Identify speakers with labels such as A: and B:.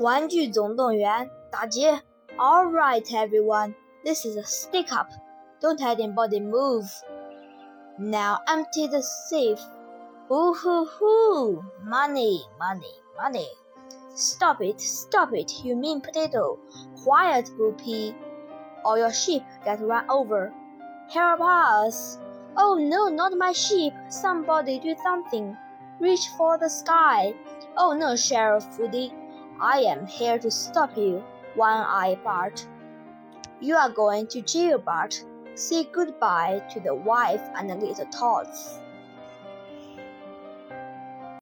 A: 玩具总动员》打劫。All right, everyone, this is a stick up. Don't let anybody move. Now empty the safe. Ooh hoo hoo! Money, money, money. Stop it, stop it, you mean potato. Quiet, Bo Peep, or your sheep get run over. Help us! Oh no, not my sheep! Somebody do something! Reach for the sky! Oh no, Sheriff Woody! I am here to stop you, One Eye Bart. You are going to jail, Bart. Say goodbye to the wife and the little tots.